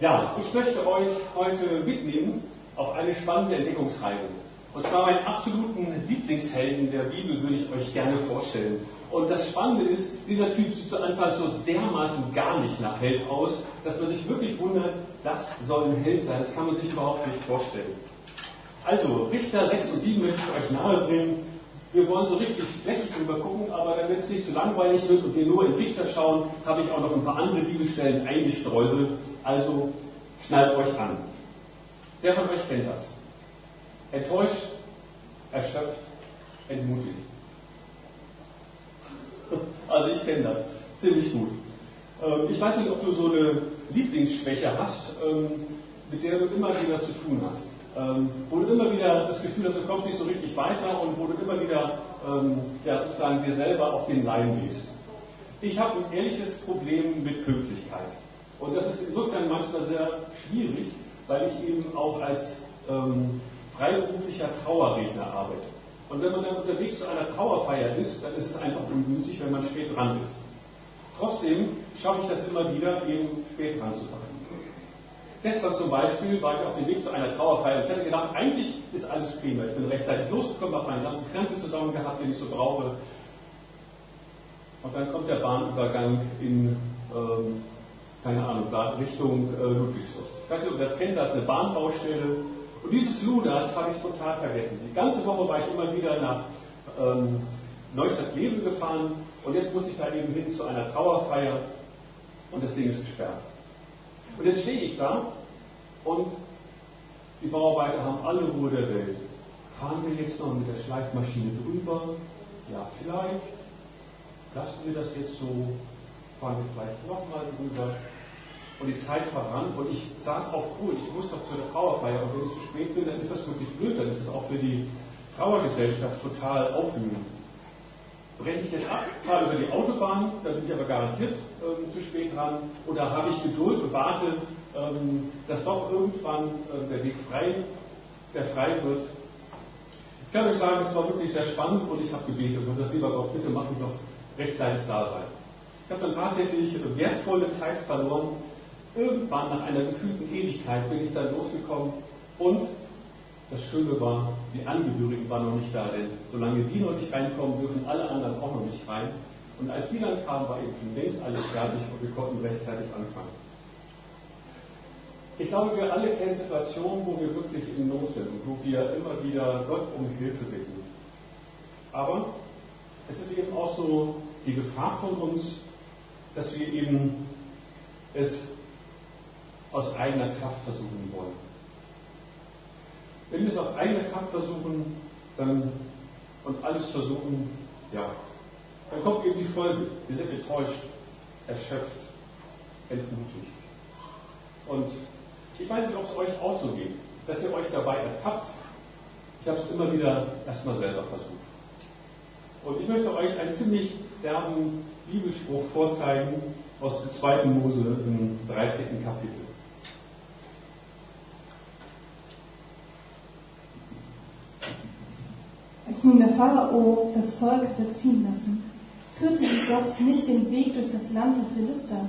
Ja, ich möchte euch heute mitnehmen auf eine spannende Entdeckungsreise. Und zwar meinen absoluten Lieblingshelden der Bibel würde ich euch gerne vorstellen. Und das Spannende ist, dieser Typ sieht zu Anfang so dermaßen gar nicht nach Held aus, dass man sich wirklich wundert, das soll ein Held sein. Das kann man sich überhaupt nicht vorstellen. Also, Richter 6 und 7 möchte ich euch nahebringen. Wir wollen so richtig flächig drüber gucken, aber damit es nicht zu langweilig wird und wir nur in Richter schauen, habe ich auch noch ein paar andere Bibelstellen eingestreuselt. Also schnallt euch an. Wer von euch kennt das? Enttäuscht, erschöpft, entmutigt. Also ich kenne das ziemlich gut. Ähm, ich weiß nicht, ob du so eine Lieblingsschwäche hast, ähm, mit der du immer wieder zu tun hast. Ähm, wo du immer wieder das Gefühl hast, du kommst nicht so richtig weiter und wo du immer wieder ja, sozusagen dir selber auf den Leim gehst. Ich habe ein ehrliches Problem mit Pünktlichkeit. Und das ist insofern manchmal sehr schwierig, weil ich eben auch als ähm, freiberuflicher Trauerredner arbeite. Und wenn man dann unterwegs zu einer Trauerfeier ist, dann ist es einfach ungünstig, wenn man spät dran ist. Trotzdem schaffe ich das immer wieder, eben spät dran zu sein. Gestern zum Beispiel war ich auf dem Weg zu einer Trauerfeier. Ich hatte gedacht, eigentlich ist alles prima. Ich bin rechtzeitig losgekommen, habe meinen ganzen Krempel zusammen gehabt, den ich so brauche. Und dann kommt der Bahnübergang in ähm, keine Ahnung, Richtung äh, Ludwigsburg. Ich weiß nicht, ob ihr das kennt, da ist eine Bahnbaustelle. Und dieses Lunas habe ich total vergessen. Die ganze Woche war ich immer wieder nach ähm, Neustadt-Leben gefahren und jetzt muss ich da eben hin zu einer Trauerfeier und das Ding ist gesperrt. Und jetzt stehe ich da und die Bauarbeiter haben alle Ruhe der Welt. Fahren wir jetzt noch mit der Schleifmaschine drüber? Ja, vielleicht. Lassen wir das jetzt so fahren wir vielleicht nochmal drüber. Und die Zeit verrann und ich saß auf Ruhe. Ich muss doch zu der Trauerfeier und wenn ich zu spät bin, dann ist das wirklich blöd. Dann ist es auch für die Trauergesellschaft total aufwühlend. Brenne ich jetzt ab, fahre über die Autobahn, dann bin ich aber garantiert ähm, zu spät dran. Oder habe ich Geduld und warte, ähm, dass doch irgendwann äh, der Weg frei, der frei wird. Ich kann euch sagen, es war wirklich sehr spannend und ich habe gebetet und gesagt, lieber Gott, bitte mach mich noch rechtzeitig da sein. Ich habe dann tatsächlich wertvolle Zeit verloren. Irgendwann nach einer gefühlten Ewigkeit bin ich dann losgekommen und das Schöne war, die Angehörigen waren noch nicht da, denn solange die noch nicht reinkommen, dürfen alle anderen auch noch nicht rein. Und als die dann kamen, war eben schon längst alles fertig und wir konnten rechtzeitig anfangen. Ich glaube, wir alle kennen Situationen, wo wir wirklich in Not sind und wo wir immer wieder Gott um Hilfe bitten. Aber es ist eben auch so die Gefahr von uns, dass wir eben es aus eigener Kraft versuchen wollen. Wenn wir es aus eigener Kraft versuchen dann, und alles versuchen, ja, dann kommt eben die Folge. Wir sind enttäuscht, erschöpft, entmutigt. Und ich weiß nicht, ob es euch auch so geht, dass ihr euch dabei ertappt. Ich habe es immer wieder erstmal selber versucht. Und ich möchte euch einen ziemlich derben Bibelspruch vorzeigen aus dem 2. Mose im 13. Kapitel. Als nun der Pharao das Volk hatte ziehen lassen, führte Gott nicht den Weg durch das Land der Philister,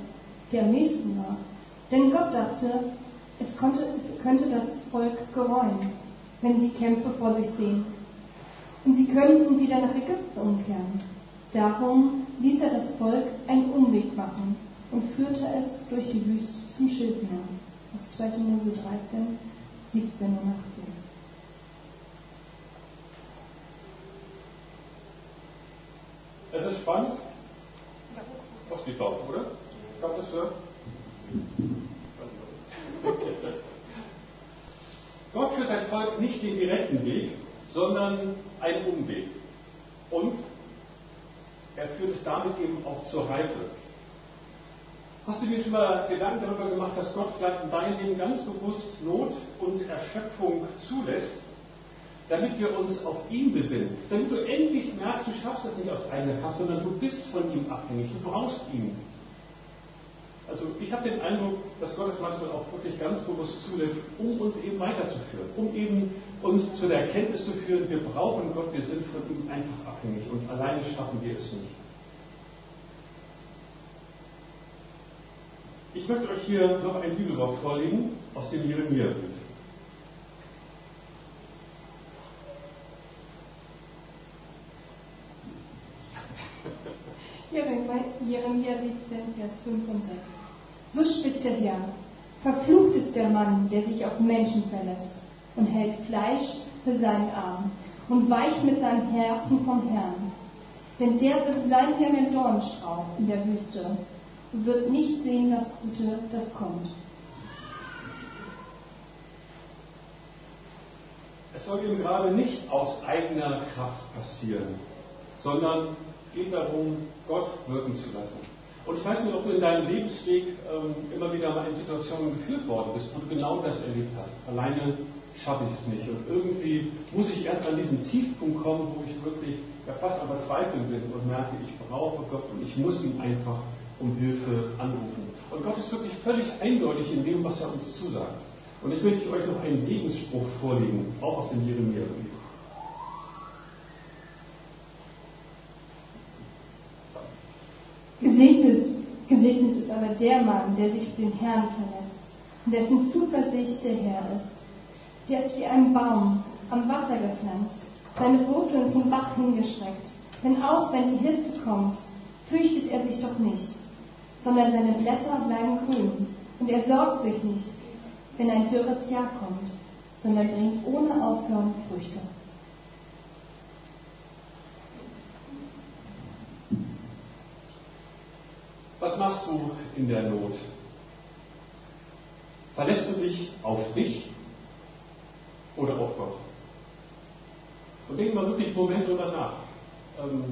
der am nächsten war. Denn Gott dachte, es konnte, könnte das Volk gereuen, wenn sie Kämpfe vor sich sehen. Und sie könnten wieder nach Ägypten umkehren. Darum ließ er das Volk einen Umweg machen und führte es durch die Wüste zum Schilfmeer. Das 2. Mose 13, 17 und 18. Es ist spannend. Was geht auf, oder? Ich glaube, das hört. Gott führt sein Volk nicht den direkten Weg, sondern einen Umweg. Und er führt es damit eben auch zur Reife. Hast du dir schon mal Gedanken darüber gemacht, dass Gott vielleicht in deinem Leben ganz bewusst Not und Erschöpfung zulässt, damit wir uns auf ihn besinnen, damit du endlich merkst, du schaffst das nicht aus eigener Kraft, sondern du bist von ihm abhängig, du brauchst ihn. Also ich habe den Eindruck, dass Gott es manchmal auch wirklich ganz bewusst zulässt, um uns eben weiterzuführen, um eben uns zu der Erkenntnis zu führen, wir brauchen Gott, wir sind von ihm einfach abhängig und alleine schaffen wir es nicht. Ich möchte euch hier noch ein Bibelwort vorlegen aus dem Jeremia-Brief. Jeremia 17, Vers 5 und 6. So spricht der Herr. Verflucht ist der Mann, der sich auf Menschen verlässt und hält Fleisch für seinen Arm und weicht mit seinem Herzen vom Herrn. Denn der wird sein wie ein Dornstrauch in der Wüste und wird nicht sehen das Gute, das kommt. Es soll ihm gerade nicht aus eigener Kraft passieren, sondern geht darum, Gott wirken zu lassen. Und ich weiß nicht, ob du in deinem Lebensweg ähm, immer wieder mal in Situationen geführt worden bist, wo du genau das erlebt hast. Alleine schaffe ich es nicht. Und irgendwie muss ich erst an diesen Tiefpunkt kommen, wo ich wirklich ja, fast am Verzweifeln bin und merke, ich brauche Gott und ich muss ihn einfach um Hilfe anrufen. Und Gott ist wirklich völlig eindeutig in dem, was er uns zusagt. Und jetzt möchte ich euch noch einen Segensspruch vorlegen, auch aus dem Jeremia-Brief. Gesegnet ist, gesegnet ist aber der Mann, der sich auf den Herrn verlässt und dessen Zuversicht der Herr ist. Der ist wie ein Baum am Wasser gepflanzt, seine Wurzeln zum Bach hingestreckt. Denn auch wenn die Hitze kommt, fürchtet er sich doch nicht, sondern seine Blätter bleiben grün und er sorgt sich nicht, wenn ein dürres Jahr kommt, sondern bringt ohne Aufhören Früchte. Was machst du in der Not? Verlässt du dich auf dich oder auf Gott? Und denk mal wirklich einen Moment drüber nach. Ähm,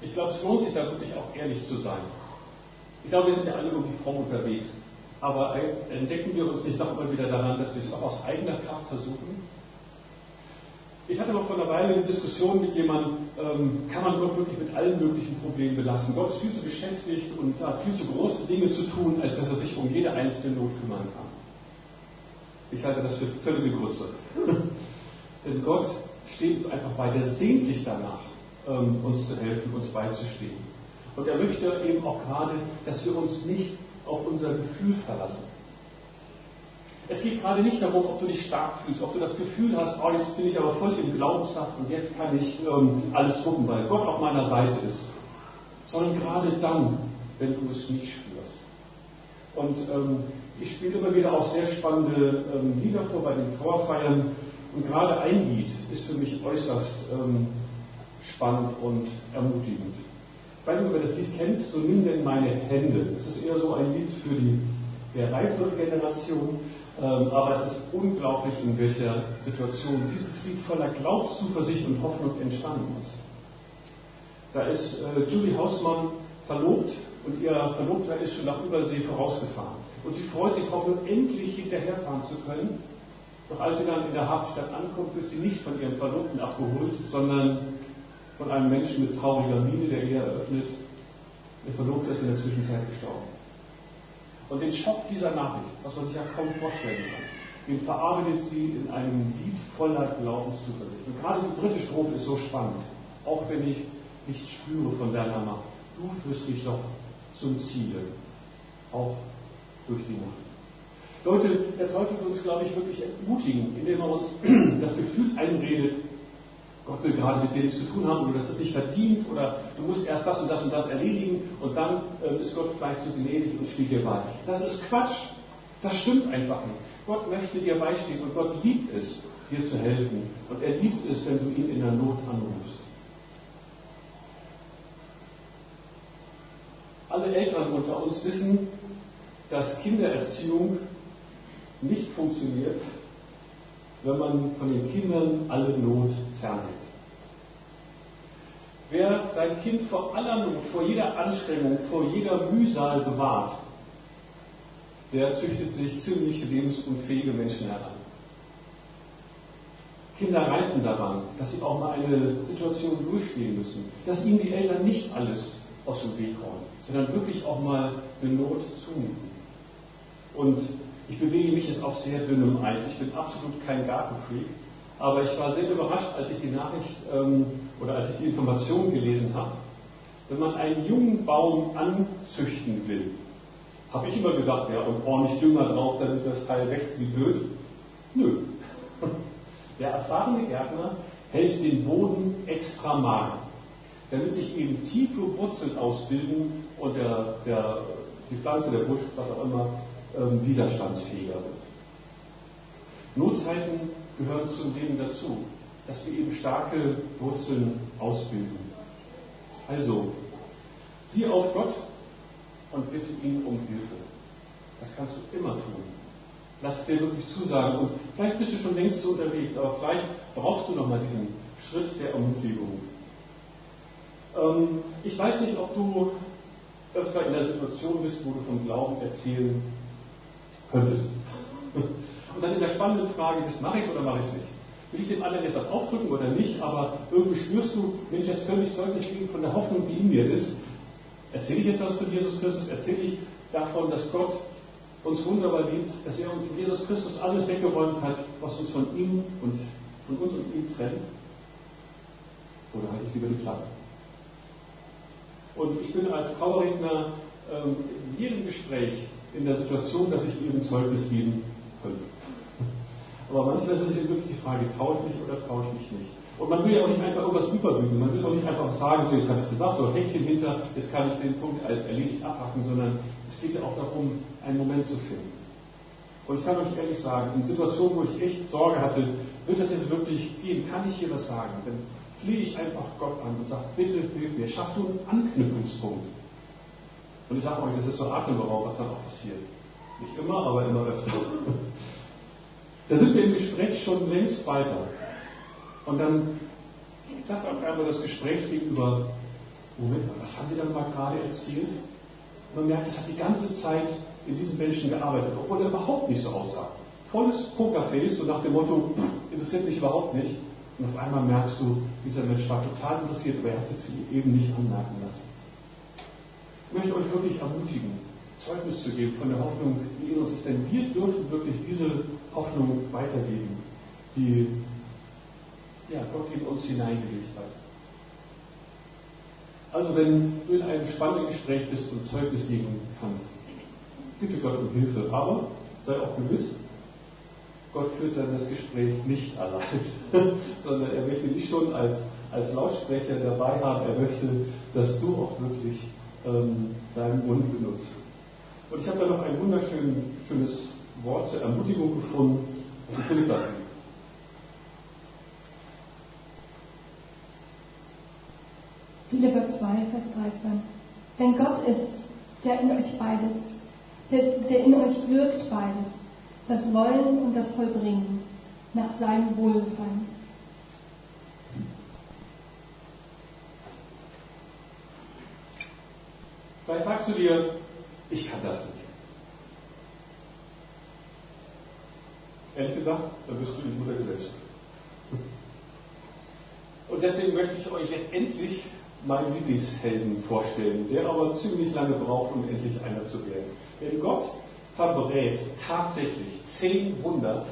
ich glaube, es lohnt sich da wirklich auch ehrlich zu sein. Ich glaube, wir sind ja alle irgendwie fromm unterwegs. Aber entdecken wir uns nicht doch immer wieder daran, dass wir es auch aus eigener Kraft versuchen? Ich hatte noch vor einer Weile eine Diskussion mit jemandem, ähm, kann man Gott wirklich mit allen möglichen Problemen belasten? Gott ist viel zu beschäftigt und hat viel zu große Dinge zu tun, als dass er sich um jede einzelne Not kümmern kann. Ich halte das für völlige Grütze. Denn Gott steht uns einfach bei, der sehnt sich danach, ähm, uns zu helfen, uns beizustehen. Und er möchte eben auch gerade, dass wir uns nicht auf unser Gefühl verlassen. Es geht gerade nicht darum, ob du dich stark fühlst, ob du das Gefühl hast, oh, jetzt bin ich aber voll im Glaubenssaft und jetzt kann ich ähm, alles wuppen, weil Gott auf meiner Seite ist. Sondern gerade dann, wenn du es nicht spürst. Und ähm, ich spiele immer wieder auch sehr spannende ähm, Lieder vor bei den Vorfeiern. Und gerade ein Lied ist für mich äußerst ähm, spannend und ermutigend. Ich weiß nicht, ob ihr das Lied kennt, so nimm denn meine Hände. Es ist eher so ein Lied für die reifere Generation. Ähm, aber es ist unglaublich, in welcher Situation dieses Lied voller Glaubenszuversicht und Hoffnung entstanden ist. Da ist äh, Julie Hausmann verlobt und ihr Verlobter ist schon nach Übersee vorausgefahren. Und sie freut sich darauf, nun endlich hinterherfahren zu können. Doch als sie dann in der Hafenstadt ankommt, wird sie nicht von ihrem Verlobten abgeholt, sondern von einem Menschen mit trauriger Miene, der ihr eröffnet, ihr Verlobter ist in der Zwischenzeit gestorben. Und den Schock dieser Nachricht, was man sich ja kaum vorstellen kann, den verarbeitet sie in einem Lied voller Glaubenszuversicht. Und gerade die dritte Strophe ist so spannend. Auch wenn ich nicht spüre von deiner Macht, du führst mich doch zum Ziel, auch durch die Nacht. Leute, der Teufel will uns, glaube ich, wirklich ermutigen, indem er uns das Gefühl einredet, Gott will gerade mit dir zu tun haben oder das ist nicht verdient oder du musst erst das und das und das erledigen und dann äh, ist Gott vielleicht so gnädig und steht dir bei. Das ist Quatsch. Das stimmt einfach nicht. Gott möchte dir beistehen und Gott liebt es, dir zu helfen. Und er liebt es, wenn du ihn in der Not anrufst. Alle Eltern unter uns wissen, dass Kindererziehung nicht funktioniert, wenn man von den Kindern alle Not fernhält. Wer sein Kind vor aller Not, vor jeder Anstrengung, vor jeder Mühsal bewahrt, der züchtet sich ziemlich lebensunfähige Menschen heran. Kinder reifen daran, dass sie auch mal eine Situation durchstehen müssen, dass ihnen die Eltern nicht alles aus dem Weg räumen, sondern wirklich auch mal eine Not zumuten. Und ich bewege mich jetzt auf sehr dünnem Eis. Ich bin absolut kein Gartenfreak. Aber ich war sehr überrascht, als ich die Nachricht ähm, oder als ich die Information gelesen habe. Wenn man einen jungen Baum anzüchten will, Habe ich immer gedacht, ja, und ordentlich Dünger drauf, damit das Teil wächst wie blöd. Nö. Der erfahrene Gärtner hält den Boden extra mager, damit sich eben tiefe Wurzeln ausbilden und der, der, die Pflanze, der Busch, was auch immer, ähm, widerstandsfähiger wird. Notzeiten gehören zum Leben dazu, dass wir eben starke Wurzeln ausbilden. Also, sieh auf Gott und bitte ihn um Hilfe. Das kannst du immer tun. Lass es dir wirklich zusagen. Und vielleicht bist du schon längst so unterwegs, aber vielleicht brauchst du nochmal diesen Schritt der Ermutigung. Ähm, ich weiß nicht, ob du öfter in der Situation bist, wo du vom Glauben erzählen könntest. Und dann in der spannenden Frage bist, mache ich es oder mache ich es nicht? Will ich dem anderen jetzt was aufdrücken oder nicht? Aber irgendwie spürst du, Mensch, jetzt könnte ich deutlich gehen von der Hoffnung, die in mir ist. Erzähle ich jetzt was von Jesus Christus? Erzähle ich davon, dass Gott uns wunderbar liebt, dass er uns in Jesus Christus alles weggeräumt hat, was uns von ihm und von uns und ihm trennt? Oder halte ich lieber die Klappe? Und ich bin als Trauerredner ähm, in jedem Gespräch in der Situation, dass ich eben Zeugnis geben könnte. Aber manchmal ist es eben wirklich die Frage, traue ich mich oder traue ich mich nicht? Und man will ja auch nicht einfach irgendwas überbügeln, man will auch nicht einfach sagen, so jetzt habe ich es gesagt, so Häkchen hinter, jetzt kann ich den Punkt als erledigt abhaken, sondern es geht ja auch darum, einen Moment zu finden. Und ich kann euch ehrlich sagen, in Situationen, wo ich echt Sorge hatte, wird das jetzt wirklich gehen? Kann ich hier was sagen? Dann flehe ich einfach Gott an und sage, bitte hilf mir, schaff du einen Anknüpfungspunkt. Und ich sage euch, das ist so atemberaubend, was dann auch passiert. Nicht immer, aber immer öfter. Da sind wir im Gespräch schon längst weiter. Und dann sagt auf einmal das Gesprächsgegenüber, Moment mal, was haben Sie dann mal gerade erzählt? Und man merkt, es hat die ganze Zeit in diesem Menschen gearbeitet, obwohl er überhaupt nicht so aussah. Volles Pokerface, so nach dem Motto, pff, interessiert mich überhaupt nicht. Und auf einmal merkst du, dieser Mensch war total interessiert, aber er hat sich eben nicht anmerken lassen. Ich möchte euch wirklich ermutigen, Zeugnis zu geben von der Hoffnung, die in uns ist. Denn wir dürfen wirklich diese Hoffnung weitergeben, die ja, Gott in uns hineingelegt hat. Also wenn du in einem spannenden Gespräch bist und Zeugnis geben kannst, bitte Gott um Hilfe. Aber sei auch gewiss, Gott führt dann das Gespräch nicht allein, sondern er möchte dich schon als, als Lautsprecher dabei haben. Er möchte, dass du auch wirklich ähm, deinen Mund benutzt. Und ich habe da noch ein wunderschönes Wort zur Ermutigung gefunden aus dem Philipperbrief. Philipper 2, Vers 13. Denn Gott ist, der in euch beides, der, der in euch wirkt beides, das Wollen und das Vollbringen, nach seinem Wohlgefallen. Vielleicht sagst du dir, ich kann das nicht. Ehrlich gesagt, dann bist du die Mutter Gesellschaft. Und deswegen möchte ich euch jetzt endlich meinen Lieblingshelden vorstellen, der aber ziemlich lange braucht, um endlich einer zu werden. Denn Gott verbrät tatsächlich zehn Wunder,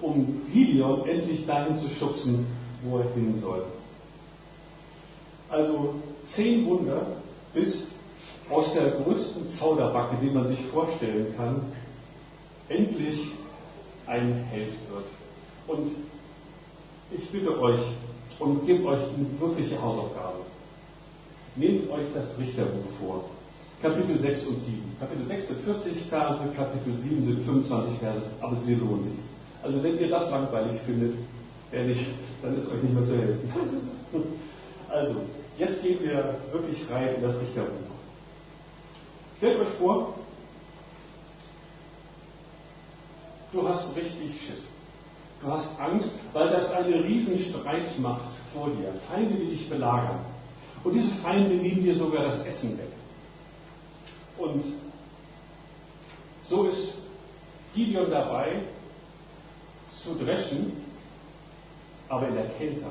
um Gideon endlich dahin zu schubsen, wo er hin soll. Also zehn Wunder, bis aus der größten Zauderbacke, die man sich vorstellen kann, endlich ein Held wird. Und ich bitte euch und gebe euch eine wirkliche Hausaufgabe. Nehmt euch das Richterbuch vor. Kapitel 6 und 7. Kapitel 6 sind 40 Verse, Kapitel 7 sind 25 Verse, aber sie lohnen sich. Also wenn ihr das langweilig findet, ehrlich, dann ist euch nicht mehr zu helfen. Also, jetzt gehen wir wirklich rein in das Richterbuch. Stellt euch vor, du hast richtig Schiss. Du hast Angst, weil das eine Riesenstreitmacht vor dir, Feinde, die dich belagern. Und diese Feinde nehmen dir sogar das Essen weg. Und so ist Gideon dabei, zu dreschen, aber in der Kälte.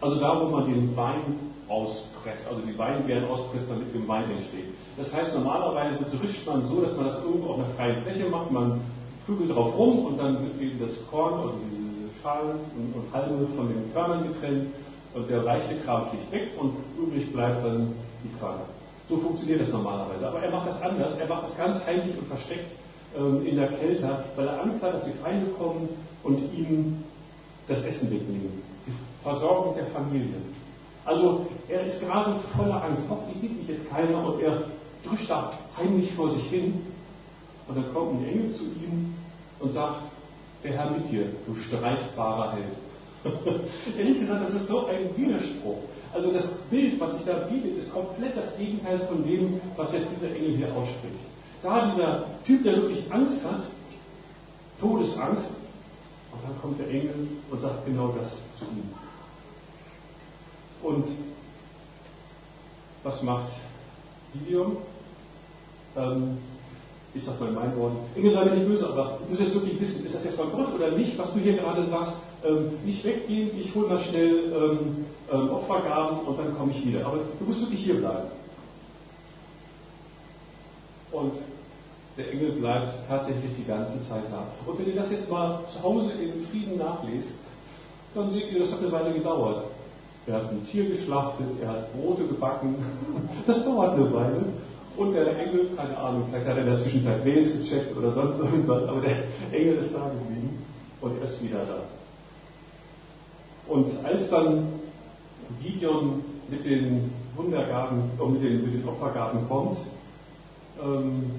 Also da, wo man den Wein auspresst, also die Weinbeeren auspresst, damit dem Wein entsteht. Das heißt, normalerweise drischt man so, dass man das irgendwo auf einer freien Fläche macht, man prügelt drauf rum und dann wird eben das Korn, also diese Schalen und, und Halme von den Körnern getrennt und der leichte Kram fliegt weg und übrig bleibt dann die Körner. So funktioniert das normalerweise. Aber er macht das anders. Er macht das ganz heimlich und versteckt ähm, in der Kälte, weil er Angst hat, dass die Feinde kommen und ihm das Essen wegnehmen. Die Versorgung der Familie. Also er ist gerade voller Angst. Hoffentlich sieht mich jetzt keiner und er drückt da heimlich vor sich hin. Und dann kommt ein Engel zu ihm und sagt, der Herr mit dir, du streitbarer Held. Ehrlich gesagt, das ist so ein Widerspruch. Also das Bild, was sich da bietet, ist komplett das Gegenteil von dem, was jetzt dieser Engel hier ausspricht. Da dieser Typ, der wirklich Angst hat, Todesangst, und dann kommt der Engel und sagt genau das zu ihm. Und was macht Gideon? Ähm, ich sage mal in meinen Worten, Engel sei mir nicht böse, aber du musst jetzt wirklich wissen, ist das jetzt von Gott oder nicht, was du hier gerade sagst, ähm, nicht weggehen, ich hole mal schnell ähm, ähm, Opfergaben und dann komme ich wieder. Aber du musst wirklich hier bleiben. Und der Engel bleibt tatsächlich die ganze Zeit da. Und wenn ihr das jetzt mal zu Hause in Frieden nachlest, dann seht ihr, das hat eine Weile gedauert. Er hat ein Tier geschlachtet, er hat Brote gebacken. Das dauert eine Weile. Und der Engel, keine Ahnung, vielleicht hat er in der Zwischenzeit Mails gecheckt oder sonst irgendwas, aber der Engel ist da geblieben und er ist wieder da. Und als dann Gideon mit den Wundergaben, äh, mit, den, mit den Opfergaben kommt, ähm,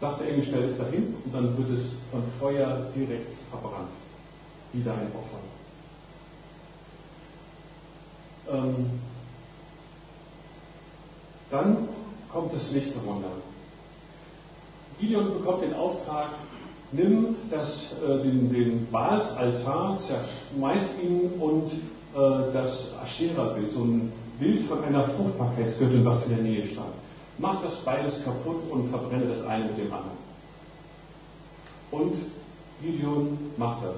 sagt der Engel, stell es dahin und dann wird es von Feuer direkt verbrannt. Wieder ein Opfer. Ähm, dann kommt das nächste Wunder. Gideon bekommt den Auftrag, nimm das, äh, den, den Baalsaltar, zerschmeiß ihn und äh, das Aschera-Bild, so ein Bild von einer Fruchtbarkeitsgöttin, was in der Nähe stand. Mach das beides kaputt und verbrenne das eine mit dem anderen. Und Gideon macht das.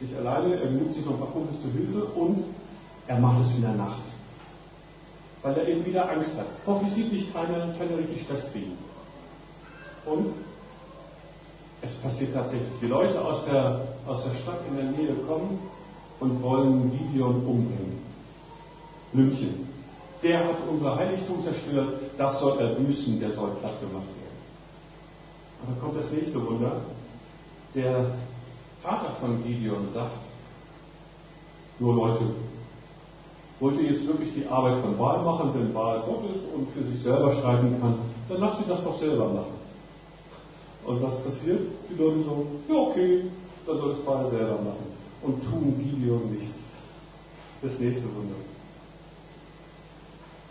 Nicht alleine, er nimmt sich noch ein paar Kumpels zur Hilfe und er macht es in der Nacht. Weil er eben wieder Angst hat. Hoffentlich sieht nicht keiner, keiner richtig Stress kriegen. Und es passiert tatsächlich. Die Leute aus der, aus der Stadt in der Nähe kommen und wollen Gideon umbringen. Lümchen. Der hat unser Heiligtum zerstört, das soll er büßen, der soll platt gemacht werden. Aber kommt das nächste Wunder. Der Vater von Gideon sagt, nur Leute, wollt ihr jetzt wirklich die Arbeit von Baal machen, wenn Baal Gott ist und für sich selber streiten kann, dann lasst sie das doch selber machen. Und was passiert? Die Leute so, ja okay, dann soll es Baal selber machen. Und tun Gideon nichts. Das nächste Wunder.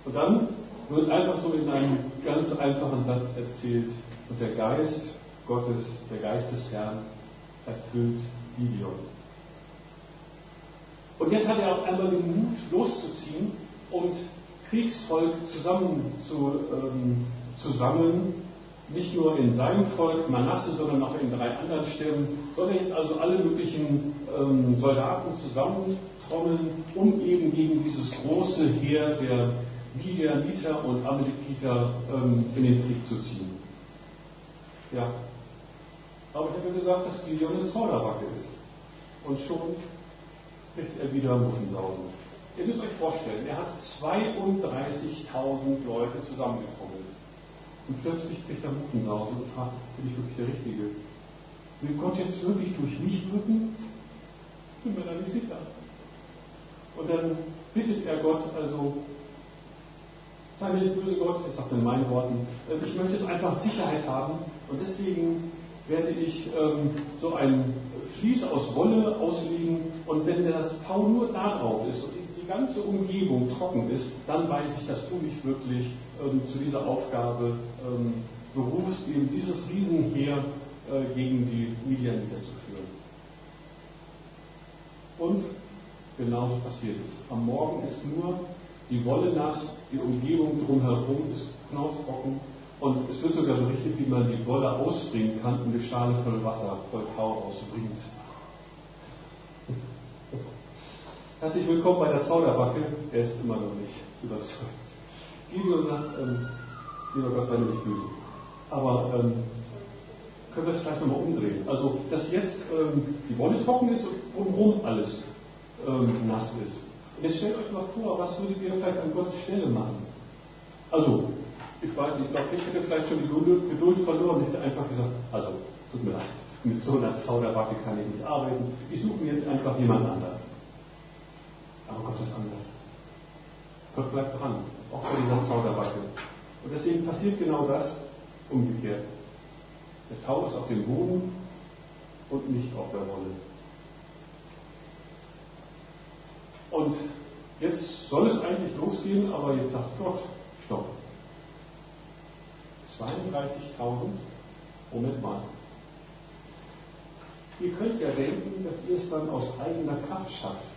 Und dann wird einfach so in einem ganz einfachen Satz erzählt, und der Geist Gottes, der Geist des Herrn, erfüllt Gideon. Und jetzt hat er auf einmal den Mut, und Kriegsvolk zusammen zu, ähm, zu sammeln nicht nur in seinem Volk Manasse, sondern auch in drei anderen Stämmen, sondern jetzt also alle möglichen ähm, Soldaten zusammentrommeln, um eben gegen dieses große Heer der Midianiter und Amalekiter ähm, in den Krieg zu ziehen. Ja. Aber ich habe gesagt, dass Gideon ein Zauderbacke ist. Und schon kriegt er wieder Muffensausen. Ihr müsst euch vorstellen, er hat 32.000 Leute zusammengetrommelt. Und plötzlich kriegt er Muffensausen und fragt, bin ich wirklich der Richtige? Will Gott jetzt wirklich durch mich wirken? Bin mir da nicht sicher. Und dann bittet er Gott also, sei mir nicht böse Gott, ich sage in meinen Worten, äh, ich möchte jetzt einfach Sicherheit haben und deswegen werde ich ähm, so ein Vlies aus Wolle auslegen und wenn das Tau nur da drauf ist und ganze Umgebung trocken ist, dann weiß ich, dass du mich wirklich ähm, zu dieser Aufgabe ähm, berufst, eben dieses Riesenheer äh, gegen die Midianiter zu führen. Und genauso passiert es. Am Morgen ist nur die Wolle nass, die Umgebung drumherum ist knaustrocken und es wird sogar berichtet, wie man die Wolle ausbringen kann und eine Schale voll Wasser, voll Tau ausbringt. Herzlich willkommen bei der Zauderbacke. Er ist immer noch nicht überzeugt. Gideon sagt, ähm, lieber Gott, sei nicht böse. Aber ähm, können wir es vielleicht nochmal umdrehen. Also, dass jetzt ähm, die Wolle trocken ist und drumherum alles ähm, nass ist. Und jetzt stellt euch mal vor, was würdet ihr vielleicht an Gottes Stelle machen? Also, ich weiß nicht, ich glaube, ich hätte vielleicht schon die Geduld verloren, hätte einfach gesagt, also, tut mir leid, mit so einer Zauderbacke kann ich nicht arbeiten, ich suche mir jetzt einfach jemand anders. Aber Gott ist anders. Gott bleibt dran, auch bei dieser Zauderbacke. Und deswegen passiert genau das umgekehrt. Der Tau ist auf dem Boden und nicht auf der Wolle. Und jetzt soll es eigentlich losgehen, aber jetzt sagt Gott, stopp. 32.000, Moment mal. Ihr könnt ja denken, dass ihr es dann aus eigener Kraft schafft.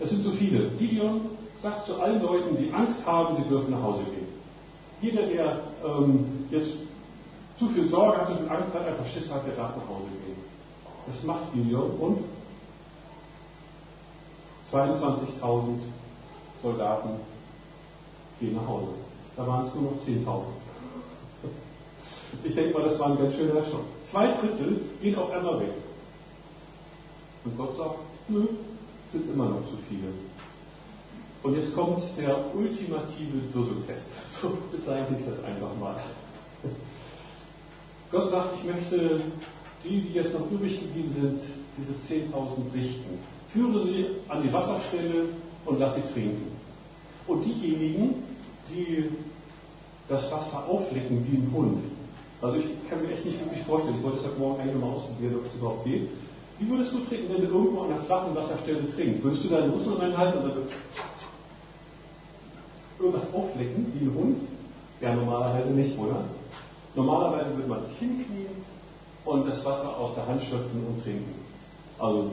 Es sind so viele. Gideon sagt zu allen Leuten, die Angst haben, sie dürfen nach Hause gehen. Jeder, der ähm, jetzt zu viel Sorge hat, zu viel Angst hat, einfach Schiss hat, der darf nach Hause gehen. Das macht Gideon und 22.000 Soldaten gehen nach Hause. Da waren es nur noch 10.000. Ich denke mal, das war ein ganz schöner Schock. Zwei Drittel gehen auf einmal weg. Und Gott sagt, nö, sind immer noch zu viele. Und jetzt kommt der ultimative Dusseltest. So bezeichne ich das einfach mal. Gott sagt, ich möchte die, die jetzt noch übrig geblieben sind, diese 10.000 sichten. Führe sie an die Wasserstelle und lass sie trinken. Und diejenigen, die das Wasser auflecken wie ein Hund, also ich kann mir echt nicht wirklich vorstellen, ich wollte es heute Morgen eigentlich mal ausprobieren, ob es überhaupt geht. Wie würdest du trinken, wenn du irgendwo an einer flachen Wasserstelle trinkst? Würdest du deinen Muskeln reinhalten und dann irgendwas auflecken wie ein Hund? Ja, normalerweise nicht, oder? Normalerweise würde man sich hinknien und das Wasser aus der Hand schöpfen und trinken. Also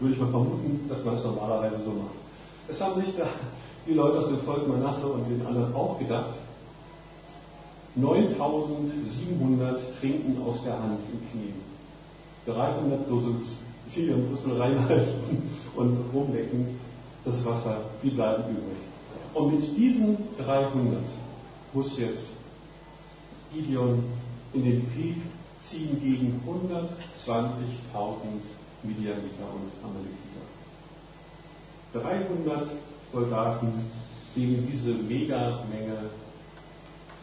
würde ich mal vermuten, dass man es das normalerweise so macht. Es haben sich da die Leute aus dem Volk Manasse und den anderen auch gedacht, 9700 trinken aus der Hand im Knie. 300 Dussels, die ihren Dussel reinhalten und rumlecken das Wasser, die bleiben übrig. Und mit diesen 300 muss jetzt Gideon in den Krieg ziehen gegen 120.000 Midianiter und Amalekiter. 300 Soldaten gegen diese Megamenge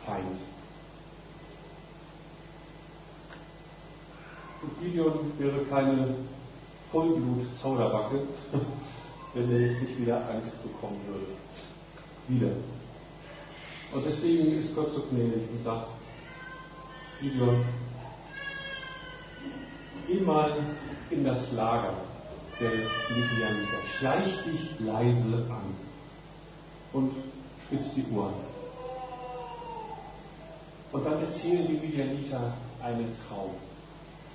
Feind. Und Gideon wäre keine Vollblut-Zauderbacke, wenn er jetzt nicht wieder Angst bekommen würde. Wieder. Und deswegen ist Gott so gnädig und sagt, Gideon, geh mal in das Lager der Midianiter, schleich dich leise an und spitz die Ohren. Und dann erzählen die Midianiter einen Traum.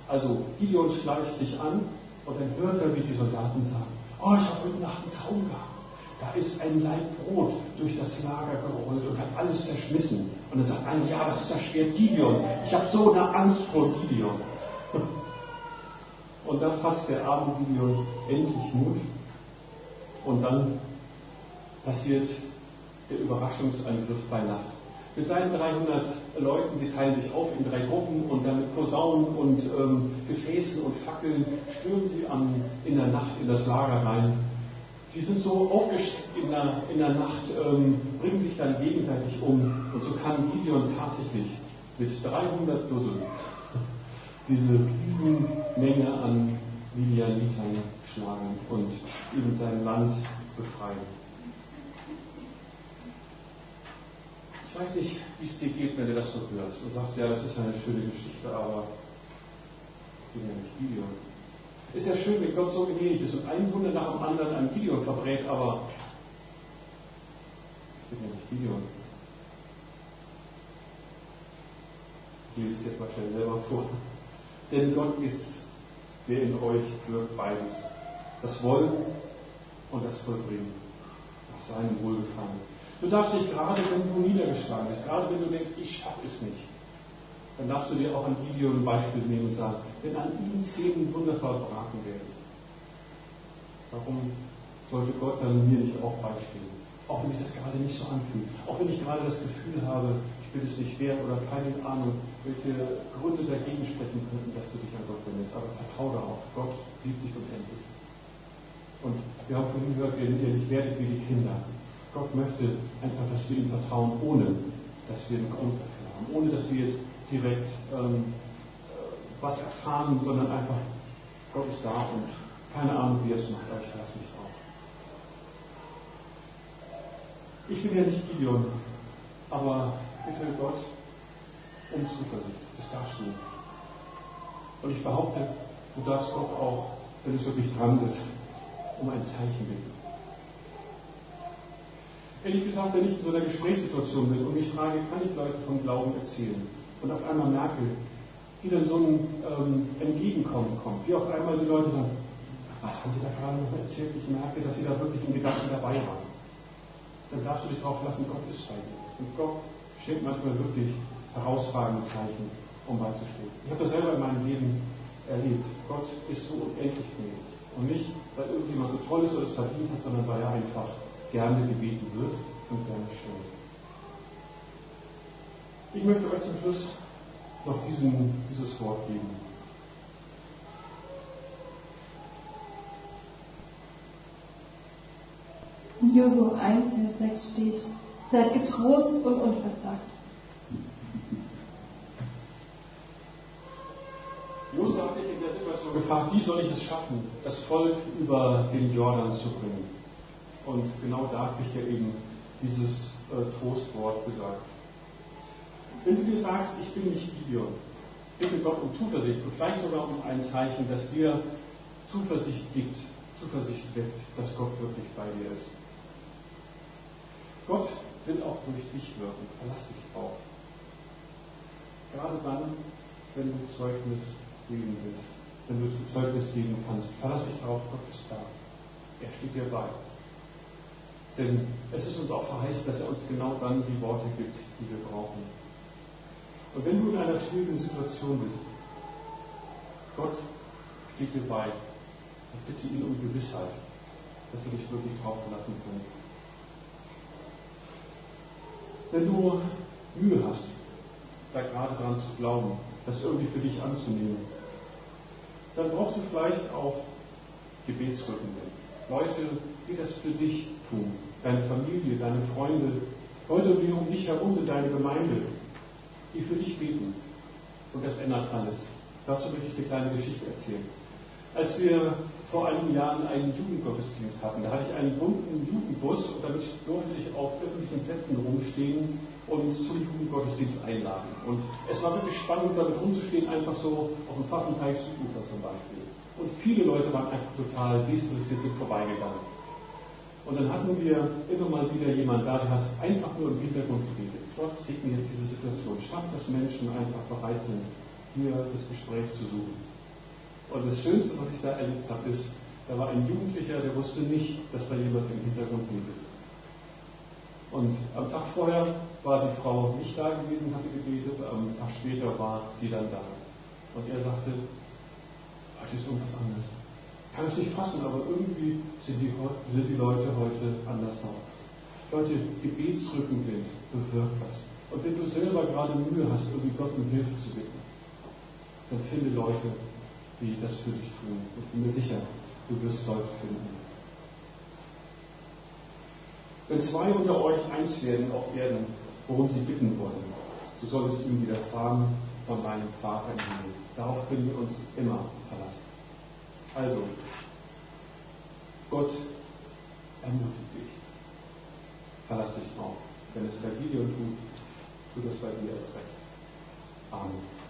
Also Gideon schleicht sich an und dann hört er, wie die Soldaten sagen, oh, ich habe heute Nacht einen Traum gehabt. Da ist ein Leib Brot durch das Lager gerollt und hat alles zerschmissen. Und dann sagt einer, ja, das ist das Schwert Gideon. Ich habe so eine Angst vor Gideon. Und dann fasst der arme Gideon endlich Mut. Und dann passiert der Überraschungsangriff bei Nacht. Mit seinen 300 Leuten, die teilen sich auf in drei Gruppen und dann mit Posaunen und ähm, Gefäßen und Fackeln stürmen sie am, in der Nacht in das Lager rein die sind so aufgeschreckt in der, in der Nacht, ähm, bringen sich dann gegenseitig um. Und so kann Gideon tatsächlich mit 300 Dussel diese Riesenmenge an Midianitern schlagen und eben sein Land befreien. Ich weiß nicht, wie es dir geht, wenn du das so hörst und sagst, ja, das ist eine schöne Geschichte, aber ich bin ja nicht Gideon. Ist ja schön, wenn Gott so gnädig ist und ein Wunder nach dem anderen an Gideon verbrät, aber ich bin ja nicht Gideon. Ich lese es jetzt mal schnell selber vor. Denn Gott ist, der in euch wirkt beides. Das Wollen und das Vollbringen. Nach seinem Wohlgefallen. Du darfst dich gerade, wenn du niedergeschlagen bist, gerade wenn du denkst, ich schaffe es nicht, dann darfst du dir auch an Gideon ein Beispiel nehmen und sagen, wenn an ihm zehn Wunder verbraten werden, warum sollte Gott dann mir nicht auch beistehen? Auch wenn sich das gerade nicht so anfühlt, auch wenn ich gerade das Gefühl habe, ich bin es nicht wert oder keine Ahnung, welche Gründe dagegen sprechen könnten, dass du dich an Gott wendest. Aber vertraue darauf, Gott liebt dich unendlich. Und wir haben vorhin gehört, ihr nicht werdet wie die Kinder. Gott möchte einfach, dass wir ihm vertrauen, ohne dass wir einen Grund dafür haben, ohne dass wir jetzt direkt ähm, äh, was erfahren, sondern einfach, Gott ist da und keine Ahnung, wie er es macht, aber ich verlasse mich drauf. Ich bin ja nicht Gideon, aber bitte Gott um Zuversicht. Das darfst du. Und ich behaupte, du darfst Gott auch, wenn es wirklich dran ist, um ein Zeichen bitten. Ehrlich gesagt, wenn ich in so einer Gesprächssituation bin und mich frage, kann ich Leute vom Glauben erzählen und auf einmal merke, wie dann so ein ähm, Entgegenkommen kommt, wie auf einmal die Leute sagen, was haben Sie da gerade noch erzählt? Ich merke, dass Sie da wirklich im Gedanken dabei waren. Dann darfst du dich darauf lassen, Gott ist bei dir. Und Gott schenkt manchmal wirklich herausragende Zeichen, um beizustehen. Ich habe das selber in meinem Leben erlebt. Gott ist so unendlich gnädig. Und nicht, weil irgendjemand so toll ist oder es verdient hat, sondern weil er einfach gerne gebeten wird und gerne schenkt. Ich möchte euch zum Schluss noch diesen, dieses Wort geben. In Josua 1, Vers 6 steht, seid getrost und unverzagt. Josua hat sich in der Situation gefragt, wie soll ich es schaffen, das Volk über den Jordan zu bringen? Und genau da kriegt er eben dieses äh, Trostwort gesagt. Wenn du dir sagst, ich bin nicht Gideon, bitte Gott um Zuversicht und vielleicht sogar um ein Zeichen, das dir Zuversicht gibt, Zuversicht weckt, dass Gott wirklich bei dir ist. Gott will auch durch dich wirken. Verlass dich drauf. Gerade dann, wenn du Zeugnis geben willst, wenn du Zeugnis geben kannst, verlass dich darauf, Gott ist da. Er steht dir bei. Denn es ist uns auch verheißt, dass er uns genau dann die Worte gibt, die wir brauchen. Und wenn du in einer schwierigen Situation bist, Gott steht dir bei. Und bitte ihn um Gewissheit, dass du dich wirklich drauf verlassen kannst. Wenn du Mühe hast, da gerade dran zu glauben, das irgendwie für dich anzunehmen, dann brauchst du vielleicht auch Gebetsrückenwind. Leute, die das für dich tun. Deine Familie, deine Freunde, Leute, die um dich herum sind, deine Gemeinde, die für dich beten. Und das ändert alles. Dazu möchte ich eine kleine Geschichte erzählen. Als wir vor einigen Jahren einen Jugendgottesdienst hatten, da hatte ich einen bunten Jugendbus und damit durfte ich auf öffentlichen Plätzen rumstehen und zum Jugendgottesdienst einladen. Und es war wirklich spannend, damit rumzustehen, einfach so auf dem Pfaffenteich Südufer zum Beispiel. Und viele Leute waren einfach total desinteressiert und vorbeigegangen. Und dann hatten wir immer mal wieder jemand da, der hat einfach nur im Hintergrund gebetet. Gott segne jetzt diese Situation. Schafft, dass Menschen einfach bereit sind, hier das Gespräch zu suchen. Und das Schönste, was ich da erlebt habe, ist, da war ein Jugendlicher, der wusste nicht, dass da jemand im Hintergrund betet. Und am Tag vorher war die Frau nicht da gewesen, hatte gebetet, am Tag später war sie dann da. Und er sagte, heute ist irgendwas anderes. Ich kann es nicht fassen, aber irgendwie sind die, sind die Leute heute anders drauf. Leute, Gebetsrückenwind bewirkt was. Und wenn du selber gerade Mühe hast, irgendwie Gott um Hilfe zu bitten, dann finde Leute, die das für dich tun. Ich bin mir sicher, du wirst Leute finden. Wenn zwei unter euch eins werden auf Erden, worum sie bitten wollen, so soll es ihnen widerfahren von meinem Vater im Himmel. Darauf können wir uns immer verlassen. Also, Gott ermutigt dich. Verlass dich drauf. Wenn es bei Gideon tut, tut es bei dir erst recht. Amen.